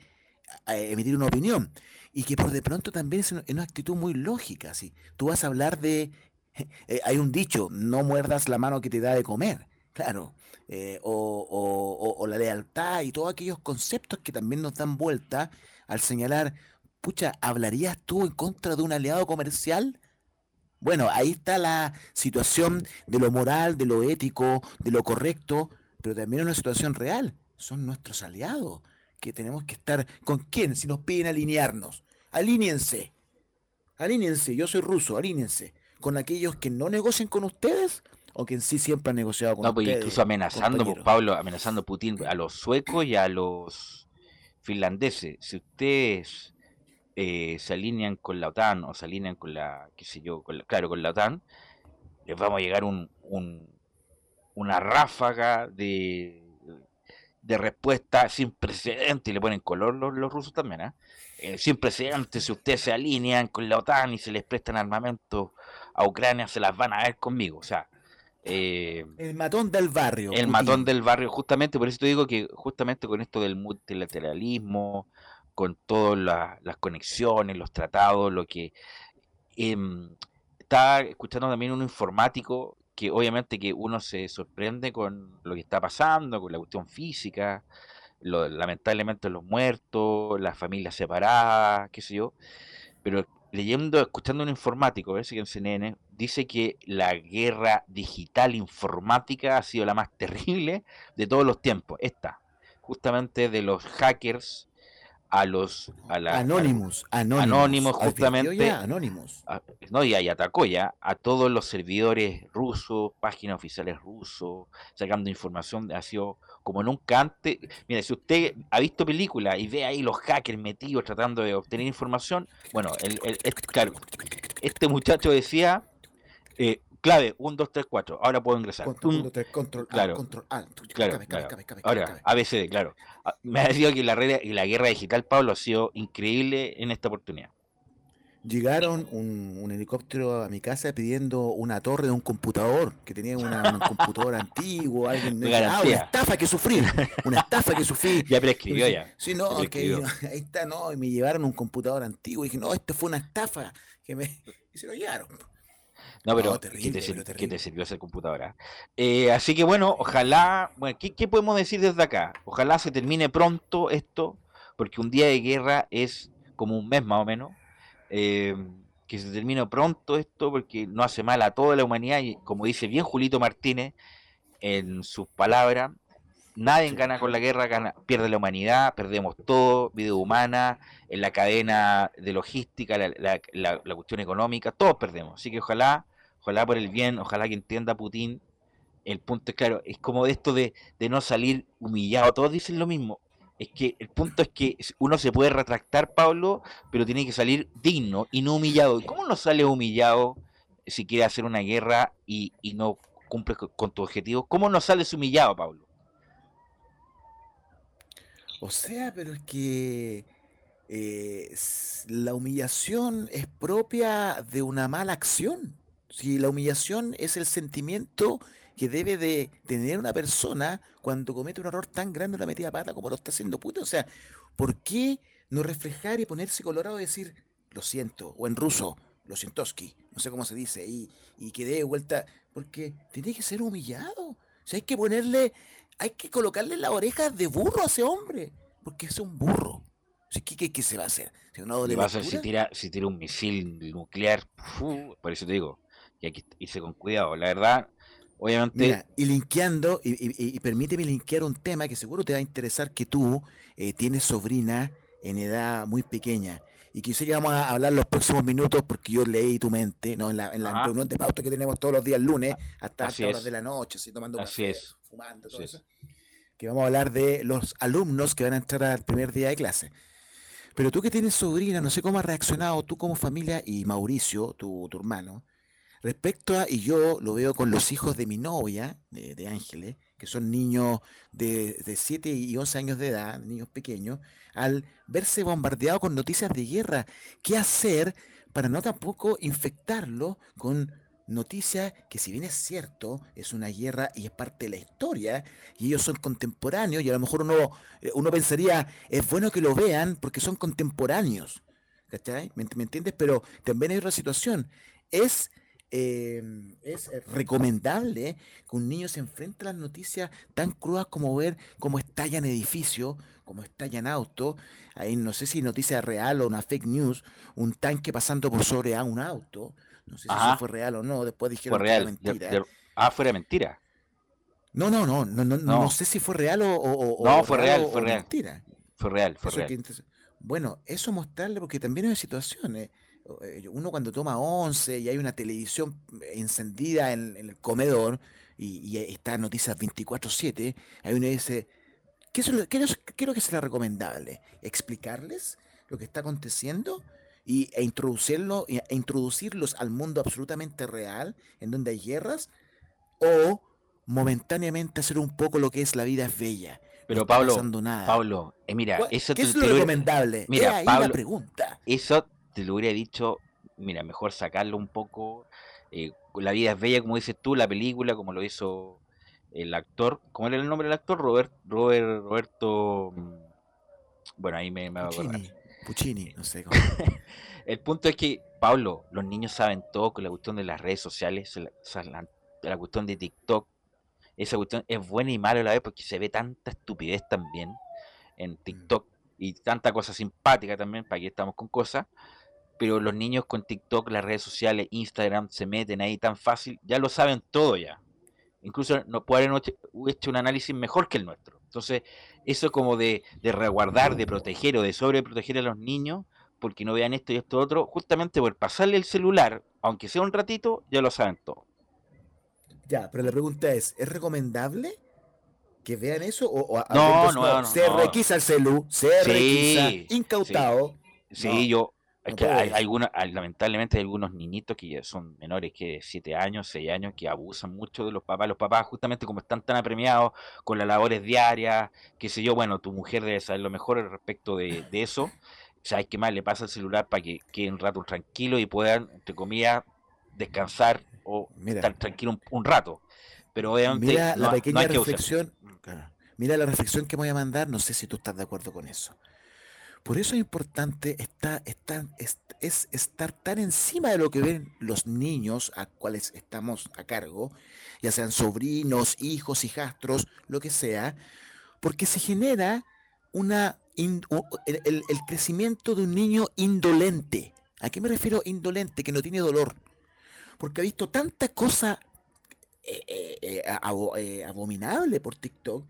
emitir una opinión. Y que por de pronto también es una, es una actitud muy lógica. ¿sí? Tú vas a hablar de... eh, hay un dicho, no muerdas la mano que te da de comer. Claro. eh, o, o- o- o la lealtad y todos aquellos conceptos que también nos dan vuelta al señalar, pucha, ¿hablarías tú en contra de un aliado comercial? Bueno, ahí está la situación de lo moral, de lo ético, de lo correcto, pero también es una situación real. Son nuestros aliados que tenemos que estar con quién si nos piden alinearnos. Alíñense. Alíñense. Yo soy ruso, alíñense. Con aquellos que no negocian con ustedes o que en sí siempre han negociado con No, pues ustedes. incluso amenazando, pues. Pablo, amenazando Putin a los suecos y a los finlandeses. Si ustedes eh, se alinean con la OTAN o se alinean con la, qué sé yo, con la- claro, con la OTAN, les vamos a llegar un, un- una ráfaga de, de respuesta sin precedente, y le ponen color los, los rusos también, ¿ah? Eh, sin precedente, si ustedes se alinean con la OTAN y se les prestan armamento a Ucrania, se las van a ver conmigo. O sea, eh, El matón del barrio. el Putin. matón del barrio, justamente, por eso te digo que justamente con esto del multilateralismo, con todas la- las conexiones, los tratados, lo que... em, estaba escuchando también un informático que obviamente que uno se sorprende con lo que está pasando, con la cuestión física, lo- lamentablemente los muertos, las familias separadas, qué sé yo, pero leyendo, escuchando un informático, parece que en CNN, dice que la guerra digital informática ha sido la más terrible de todos los tiempos. Esta, justamente de los hackers a los a la, a- Anonymous, Anonymous. Anonymous, ¿Advirtió justamente ya? Anonymous. a- no, y ahí atacó ya a todos los servidores rusos, páginas oficiales rusos, sacando información, ha sido como nunca antes. Mira, si usted ha visto películas y ve ahí los hackers metidos tratando de obtener información, bueno, el, el- es- claro, este muchacho decía, eh, clave, 1, 2, 3, 4, ahora puedo ingresar. Control, Tum, uno, tres, control, A, claro, control, A. claro, Cabe, cabe, claro. cabe, Ahora. ABCD, claro. Me ha parecido que la, red, y la guerra digital, Pablo, ha sido increíble en esta oportunidad. Llegaron un, un helicóptero a mi casa pidiendo una torre de un computador, que tenía una- un computador antiguo, alguien ah, una estafa que sufrí, una estafa que sufrí. Ya prescribió ya. Sí, no, que ahí está, no, y me llevaron un computador antiguo, y dije, no, esto fue una estafa, que me, y se lo llevaron. No, pero, No, ¿qué, terrible, te, pero sir- qué te sirvió esa computadora? Eh, así que bueno, ojalá, bueno, ¿qué, qué podemos decir desde acá? Ojalá se termine pronto esto, porque un día de guerra es como un mes más o menos. eh, que se termine pronto esto, porque no hace mal a toda la humanidad, y como dice bien Julito Martínez en sus palabras, nadie gana con la guerra, gana, pierde la humanidad, perdemos todo, vida humana, en la cadena de logística, la, la- la- la cuestión económica, todos perdemos. Así que ojalá, ojalá por el bien, ojalá que entienda Putin. El punto es claro, es como esto de, de no salir humillado. Todos dicen lo mismo. Es que el punto es que uno se puede retractar, Pablo, pero tiene que salir digno y no humillado. ¿Y cómo no sale humillado si quiere hacer una guerra y, y no cumple co- con tu objetivo? ¿Cómo no sales humillado, Pablo? O sea, pero es que eh, la humillación es propia de una mala acción. Si la humillación es el sentimiento que debe de tener una persona cuando comete un error tan grande una metida pata como lo está haciendo Putin. O sea, ¿por qué no reflejar y ponerse colorado y decir, lo siento, o en ruso, lo sientoski, no sé cómo se dice, y, y que dé vuelta, porque tiene que ser humillado. O sea, hay que ponerle, hay que colocarle las orejas de burro a ese hombre, porque es un burro. O sea, ¿qué, qué- qué se va a hacer? ¿Se va a ser si tira, si tira un misil nuclear, por eso te digo, y hay que irse con cuidado. La verdad, obviamente, Mira, y linkeando, y, y- permíteme linkear un tema que seguro te va a interesar que tú eh, tienes sobrina en edad muy pequeña. Y que vamos a hablar los próximos minutos porque yo leí tu mente, ¿no? En la, en la reunión de pauta que tenemos todos los días lunes, hasta altas horas es. de la noche, así tomando Así café, es. fumando, todo Así es. eso. Que vamos a hablar de los alumnos que van a entrar al primer día de clase. Pero tú que tienes sobrina, no sé cómo has reaccionado tú como familia y Mauricio, tu, tu hermano, respecto a, y yo lo veo con los hijos de mi novia, de, Ángeles, que son niños de, de 7 y 11 años de edad, niños pequeños, al verse bombardeados con noticias de guerra, ¿qué hacer para no tampoco infectarlo con noticias que si bien es cierto, es una guerra y es parte de la historia, y ellos son contemporáneos, y a lo mejor uno, eh, uno pensaría, es bueno que lo vean porque son contemporáneos, ¿cachai? ¿Me, ent- me entiendes? Pero también hay otra situación, es, eh, es recomendable que un niño se enfrente a las noticias tan crudas como ver cómo estallan edificios, cómo estallan autos, ahí no sé si noticia real o una fake news, un tanque pasando por sobre a un auto, no sé si Ajá. eso fue real o no, después dijeron fue que era real. de- mentira. de- ah, fuera mentira. No, no, no, no, no, no No. sé si fue real o, No, o fue real, fue real. mentira. Fue real, fue Eso real. que bueno, eso mostrarle, porque también hay situaciones. Eh, Uno cuando toma once y hay una televisión encendida en, en el comedor y, y está noticias 24/7, ahí uno dice, ¿qué es lo, qué es- qué es lo que será recomendable? ¿Explicarles lo que está aconteciendo? Y, e, introducirlo, e introducirlos al mundo absolutamente real, en donde hay guerras, o momentáneamente hacer un poco lo que es la vida es bella. Pero no Pablo, nada. Pablo, eh, mira, ¿Cuál- eso ¿Qué te- es lo recomendable? Es Mira, la Pablo, pregunta. eso te lo hubiera dicho, mira, mejor sacarlo un poco. eh, la vida es bella, como dices tú, la película, como lo hizo el actor. ¿Cómo era el nombre del actor? Robert, Robert, Roberto. mm, Bueno, ahí me, me voy a acordar. Puccini, Puccini, no sé cómo. El punto es que, Pablo, los niños saben todo con la cuestión de las redes sociales, la, la- la cuestión de TikTok. Esa cuestión es buena y mala a la vez porque se ve tanta estupidez también en TikTok y tanta cosa simpática también, para que estamos con cosas. Pero los niños con TikTok, las redes sociales, Instagram, se meten ahí tan fácil, ya lo saben todo ya. Incluso no pueden haber hecho- hecho un análisis mejor que el nuestro. Entonces, eso como de, de resguardar, de proteger o de sobreproteger a los niños, porque no vean esto y esto otro, justamente por pasarle el celular, aunque sea un ratito, ya lo saben todo. Ya, pero la pregunta es, ¿es recomendable que vean eso? O, o a- No, habiendo- no, no, se no. requisa el celu, se Sí, requisa, incautado. Sí, No, yo. Es no que hay, algunos, hay- lamentablemente hay algunos niñitos que ya son menores que 7 años, 6 años, que abusan mucho de los papás. Los papás, justamente como están tan apremiados con las labores diarias, qué sé yo, bueno, tu mujer debe saber lo mejor al respecto de, de eso. ¿Sabes qué más? Le pasa el celular para que queden un rato tranquilo y puedan, entre comillas, descansar o Mira. estar tranquilo un, un rato. Pero obviamente Mira no, la no pequeña hay que reflexión. Mira la reflexión que voy a mandar, no sé si tú estás de acuerdo con eso. Por eso es importante estar, estar, es, es estar tan encima de lo que ven los niños a cuales estamos a cargo, ya sean sobrinos, hijos, hijastros, lo que sea, porque se genera una el, crecimiento de un niño indolente. ¿A qué me refiero indolente? Que no tiene dolor. Porque ha visto tanta cosa eh, eh, eh, eh, abominable por TikTok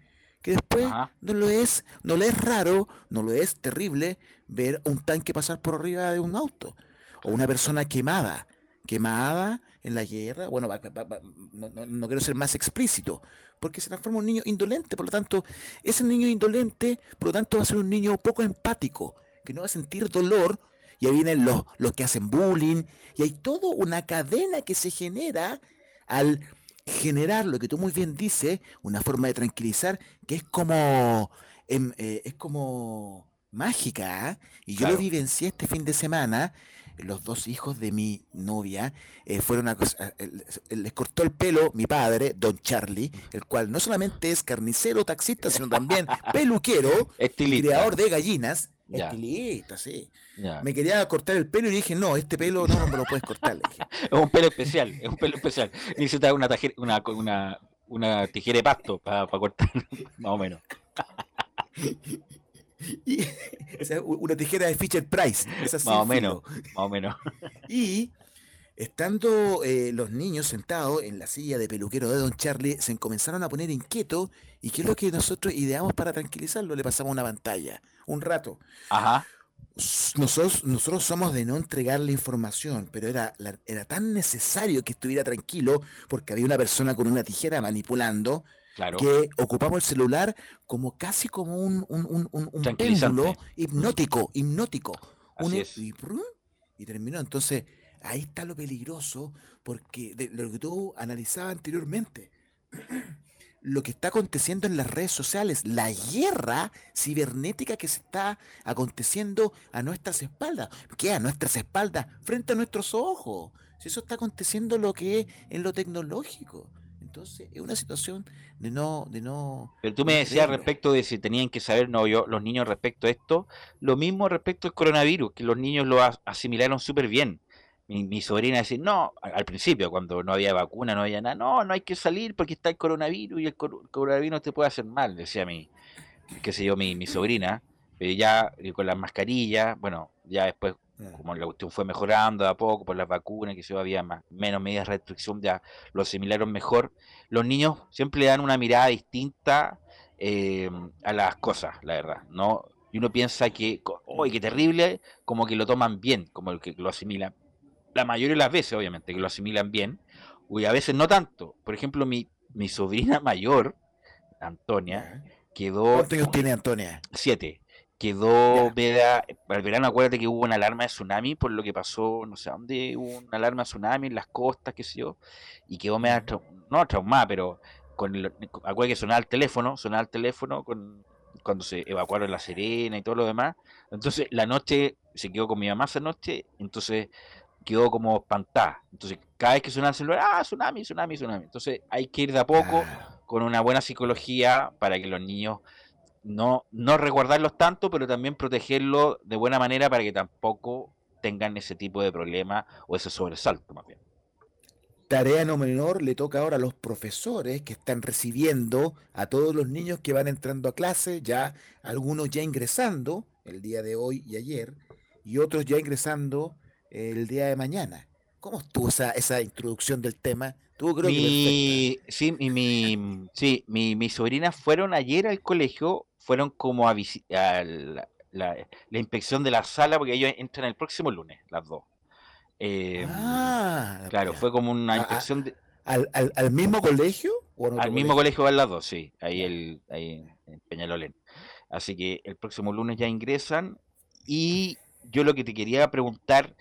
que después no lo es, no le es raro, no lo es terrible ver un tanque pasar por arriba de un auto o una persona quemada, quemada en la guerra. Bueno, va- va- va- no, no- no quiero ser más explícito, porque se transforma en un niño indolente, por lo tanto, ese niño indolente, por lo tanto, va a ser un niño poco empático, que no va a sentir dolor. Y ahí vienen los, los que hacen bullying, y hay toda una cadena que se genera al generar lo que tú muy bien dices, una forma de tranquilizar que es como em, eh, es como mágica, ¿ah? Y yo lo Claro. vivencié este fin de semana. Los dos hijos de mi novia eh, fueron a, les cortó el pelo mi padre, Don Charlie, el cual no solamente es carnicero, taxista, sino también peluquero, Estilista. criador de gallinas, Ya. estilista, sí. Ya. Me quería cortar el pelo y dije, no, este pelo no, no me lo puedes cortar. Es un pelo especial, es un pelo especial. Necesita una, tajera- una, una, una tijera de pasto para cortar, más o menos. Y, o sea, una tijera de Fisher Price. Más o menos, más o menos. Y estando eh, los niños sentados en la silla de peluquero de Don Charlie, se comenzaron a poner inquietos. ¿Y qué es lo que nosotros ideamos para tranquilizarlo? Le pasamos una pantalla, un rato. Ajá. Nosotros, nosotros somos de no entregarle información, pero era, la- era tan necesario que estuviera tranquilo porque había una persona con una tijera manipulando Claro. que ocupamos el celular como casi como un, un, un, un- un péndulo hipnótico, hipnótico. Así Un- es. Y, y terminó. Entonces, ahí está lo peligroso, porque de lo que tú analizabas anteriormente, lo que está aconteciendo en las redes sociales, la guerra cibernética que se está aconteciendo a nuestras espaldas. ¿Qué? A nuestras espaldas, frente a nuestros ojos. Si eso está aconteciendo lo que es en lo tecnológico. Entonces, es una situación de no, de no. Pero tú me decías respecto de si tenían que saber no yo, los niños respecto a esto, lo mismo respecto al coronavirus, que los niños lo as- asimilaron súper bien. Mi, mi sobrina decía, no, al principio, cuando no había vacuna, no había nada, no, no hay que salir porque está el coronavirus y el cor- coronavirus te puede hacer mal, decía mi, qué sé yo, mi, mi sobrina. Pero ya eh, con las mascarillas, bueno, ya después, como la cuestión fue mejorando de a poco por las vacunas, que se había más, menos medidas de restricción, ya lo asimilaron mejor. Los niños siempre le dan una mirada distinta eh, a las cosas, la verdad, ¿no? Y uno piensa que, co- ¡ay, qué terrible! Como que lo toman bien, como el que lo asimilan. La mayoría de las veces, obviamente, que lo asimilan bien, y a veces no tanto. Por ejemplo, mi, mi sobrina mayor, Antonia, quedó... ¿Cuántos años tiene Antonia? Siete. Quedó, el verano, acuérdate que hubo una alarma de tsunami por lo que pasó, no sé dónde, hubo una alarma de tsunami en las costas, qué sé yo, y quedó media, trau- no traumada, pero con el, acuérdate que sonaba el teléfono, sonaba el teléfono con, cuando se evacuaron La Serena y todo lo demás, entonces la noche, se quedó con mi mamá esa noche, entonces quedó como espantada, entonces cada vez que sonaba el celular, ah, tsunami, tsunami, tsunami, entonces hay que ir de a poco con una buena psicología para que los niños no, no resguardarlos tanto, pero también protegerlos de buena manera para que tampoco tengan ese tipo de problema o ese sobresalto más bien. Tarea no menor le toca ahora a los profesores que están recibiendo a todos los niños que van entrando a clase, ya algunos ya ingresando el día de hoy y ayer, y otros ya ingresando el día de mañana. ¿Cómo estuvo esa, esa introducción del tema? Tú creo que Mi, sí, mi, mi, sí, mi, mis sobrinas fueron ayer al colegio, fueron como a, a la, la- la inspección de la sala, porque ellos entran el próximo lunes, las dos. Eh, Ah, claro, fue como una Ah, ah, inspección de, ¿Al, al, al mismo colegio? ¿O en otro Al mismo colegio van las dos, sí, ahí, el, ahí en Peñalolén. Así que el próximo lunes ya ingresan. Y yo lo que te quería preguntar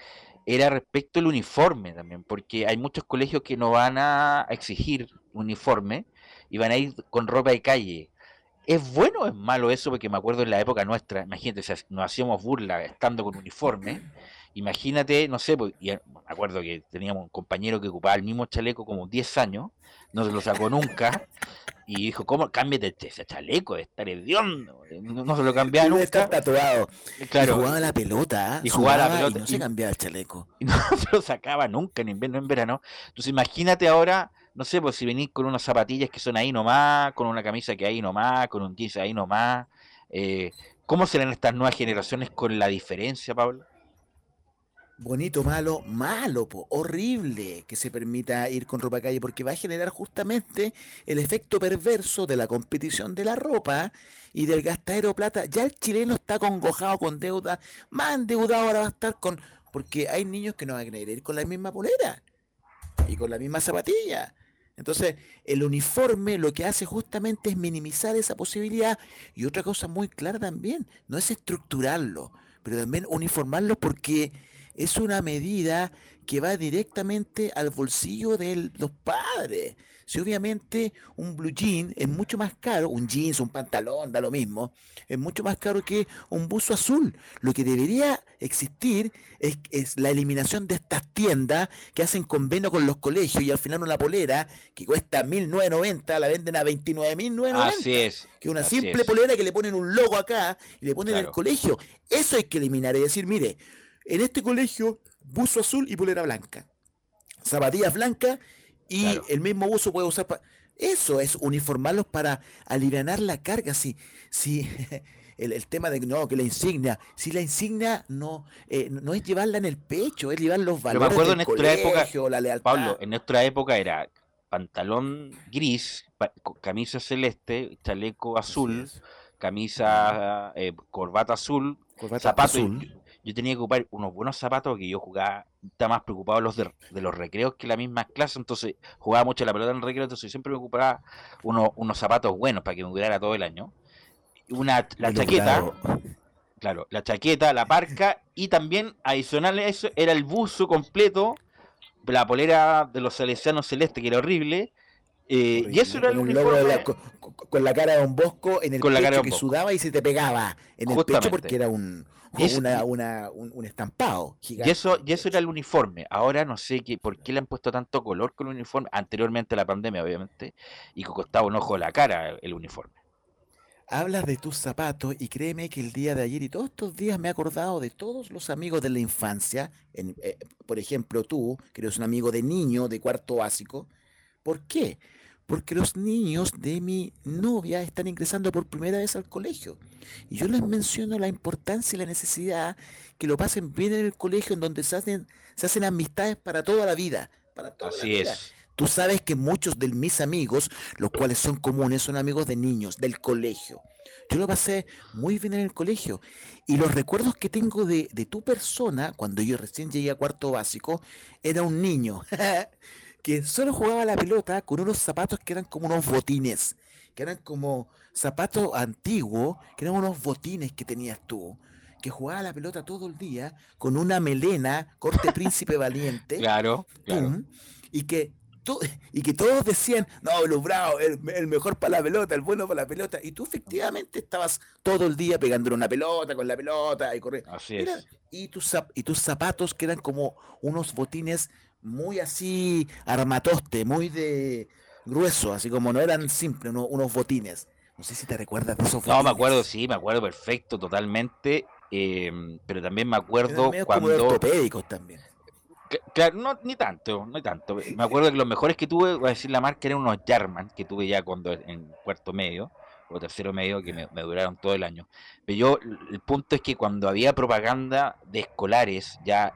era respecto al uniforme también, porque hay muchos colegios que no van a exigir uniforme y van a ir con ropa de calle. ¿Es bueno o es malo eso? Porque me acuerdo en la época nuestra, imagínate, hac- nos hacíamos burla estando con uniforme. Imagínate, no sé, pues, y, me acuerdo que teníamos un compañero que ocupaba el mismo chaleco como 10 años, no se lo sacó nunca, y dijo, ¿cómo? Cámbiate ese chaleco, de estar hediondo. No, se lo cambiaba nunca. estar tatuado. Claro. Y jugaba la pelota. ¿ah? Y jugaba la Sudaba pelota, Y no se cambiaba el chaleco. y no se lo sacaba nunca en invierno, en verano. Entonces imagínate ahora, no sé, pues si venís con unas zapatillas que son ahí nomás, con una camisa que ahí nomás, con un jeans ahí nomás. eh, ¿Cómo serán estas nuevas generaciones con la diferencia, Pablo? Bonito, malo, malo, po, horrible que se permita ir con ropa calle porque va a generar justamente el efecto perverso de la competición de la ropa y del gastadero de plata. Ya el chileno está congojado con deuda, más endeudado ahora va a estar con... Porque hay niños que no van a querer ir con la misma polera y con la misma zapatilla. Entonces, el uniforme lo que hace justamente es minimizar esa posibilidad. Y otra cosa muy clara también, no es estructurarlo, pero también uniformarlo porque es una medida que va directamente al bolsillo de los padres. Si obviamente un blue jean es mucho más caro, un jeans, un pantalón, da lo mismo, es mucho más caro que un buzo azul. Lo que debería existir es, es la eliminación de estas tiendas que hacen convenio con los colegios y al final una polera que cuesta 1.990 la venden a 29.990. Así es. Que una simple es. polera que le ponen un logo acá y le ponen el Claro. colegio. Eso hay que eliminar y decir, mire, en este colegio, buzo azul y polera blanca. Zapatillas blancas y Claro. el mismo buzo puede usar para... Eso es uniformarlos para aliviar la carga. Si, si el, el tema de no, que la insignia, si la insignia no, eh, no es llevarla en el pecho, es llevar los Pero me valores acuerdo del en nuestra época, colegio, la lealtad. Pablo, en nuestra época era pantalón gris, pa- camisa celeste, chaleco azul, camisa, eh, corbata azul, Corbata zapatos. azul. Yo, tenía que ocupar unos buenos zapatos que yo jugaba, estaba más preocupado los, de, de los recreos que la misma clase, entonces jugaba mucho la pelota en el recreo, entonces siempre me ocupaba unos, unos zapatos buenos para que me durara todo el año. Una, la chaqueta. Claro, la chaqueta, la parca y también adicional a eso era el buzo completo, la polera de los salesianos celeste que era horrible. eh, y eso era el uniforme. la- con, la cara de un bosco en el Con la cara pecho de que sudaba y se te pegaba en el pecho porque era un, Es- una, una- un, un estampado Y gigante. eso, y eso era el uniforme. Ahora no sé qué, por qué le han puesto tanto color con el uniforme. Anteriormente a la pandemia, obviamente. Y que costaba un ojo la cara el uniforme. Hablas de tus zapatos y créeme que el día de ayer y todos estos días me he acordado de todos los amigos de la infancia. en- eh, por ejemplo, tú, que eres un amigo de niño de cuarto básico. ¿Por qué? Porque los niños de mi novia están ingresando por primera vez al colegio. Y yo les menciono la importancia y la necesidad que lo pasen bien en el colegio, en donde se hacen, se hacen amistades para toda la vida. Para toda la Así vida. es. Tú sabes que muchos de mis amigos, los cuales son comunes, son amigos de niños, del colegio. Yo lo pasé muy bien en el colegio. Y los recuerdos que tengo de, de tu persona, cuando yo recién llegué a cuarto básico, era un niño que solo jugaba la pelota con unos zapatos que eran como unos botines, que eran como zapatos antiguos, que eran unos botines que tenías tú, que jugaba la pelota todo el día con una melena, corte príncipe valiente Claro, claro. pum, y que y que todos decían, no, Bravo, el, el mejor para la pelota, el bueno para la pelota, y tú efectivamente estabas todo el día pegándole una pelota con la pelota y corriendo. Así es. y, tus, y tus zapatos que eran como unos botines muy así armatoste, muy de grueso, así como no eran simples, uno- unos botines. No sé si te recuerdas de esos No, me botines. acuerdo, sí, me acuerdo perfecto, totalmente. em, pero también me acuerdo como cuando. ortopédicos también. Cl- Claro, no, ni tanto, no tanto. Me acuerdo que los mejores que tuve, voy a decir la marca, eran unos Jarman, que tuve ya cuando en cuarto medio, o tercero medio, que me, me duraron todo el año. Pero yo, el punto es que cuando había propaganda de escolares, ya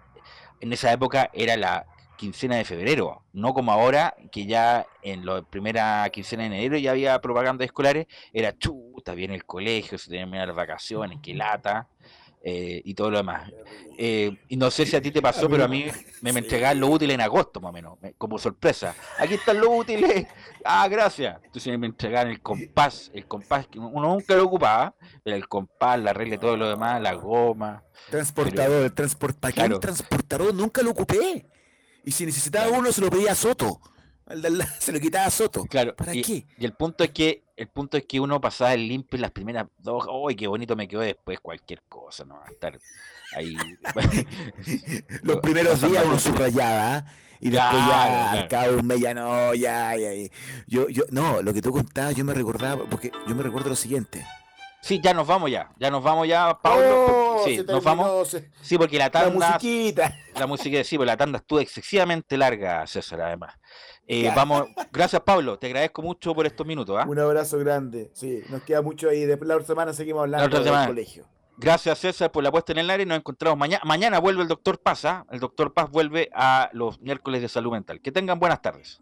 en esa época era la quincena de febrero, no como ahora, que ya en la primera quincena de enero ya había propaganda de escolares, era chuta, viene el colegio, se terminan las vacaciones, que lata, eh, y todo lo demás. Eh, y no sé si a ti te pasó, pero a mí me, me entregaban los útiles en agosto, más o menos, me- como sorpresa. Aquí están los útiles. Ah, gracias. Entonces me entregaban el compás, el compás que uno nunca lo ocupaba, pero el compás, la regla y todo lo demás, la goma. Transportador, el transport, ¿para qué Claro. transportador? Nunca lo ocupé. Y si necesitaba uno, se lo pedía a Soto. Se lo quitaba a Soto. Claro. ¿Para y, qué? y el punto es que el punto es que uno pasaba el limpio en las primeras dos, ¡ay, qué bonito me quedó después! Cualquier cosa, ¿no? Estar ahí. Los primeros días uno subrayaba, ¿ah? y después Claro, ya claro. al cabo de un mes ya no, ya, ya, ya. Yo, yo, no, lo que tú contabas, yo me recordaba, porque yo me recuerdo lo siguiente. Sí, ya nos vamos ya. Ya nos vamos ya, Pablo. Oh, porque- sí, nos vamos. se- Sí, porque la La tanda. musiquita. La música, sí, porque la tanda estuvo excesivamente larga, César, además. Eh, vamos, gracias, Pablo. Te agradezco mucho por estos minutos. ¿ah? Un abrazo grande. Sí, nos queda mucho ahí. Después la otra semana seguimos hablando otra del semana. colegio. Gracias, César, por la puesta en el aire. Nos encontramos mañana. Mañana vuelve el doctor Paz. ¿ah? El doctor Paz vuelve a los miércoles de salud mental. Que tengan buenas tardes.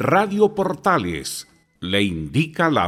Radio Portales le indica la